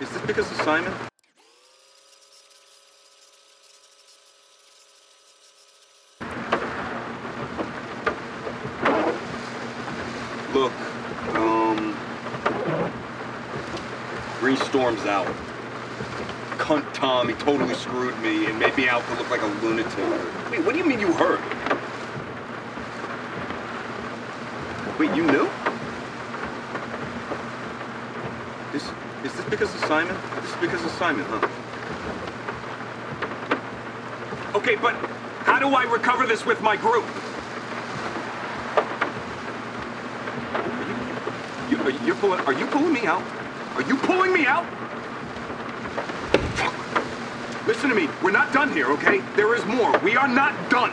because of Simon? Look, um. Green Storm's out. Cunt Tom, he totally screwed me and made me out to look like a lunatic. Wait, what do you mean you heard? Wait, you knew? Is, is this because of Simon? This is because of Simon, huh? Okay, but how do I recover this with my group? You, you, are, you pulling, are you pulling me out? Are you pulling me out? Listen to me. We're not done here, okay? There is more. We are not done.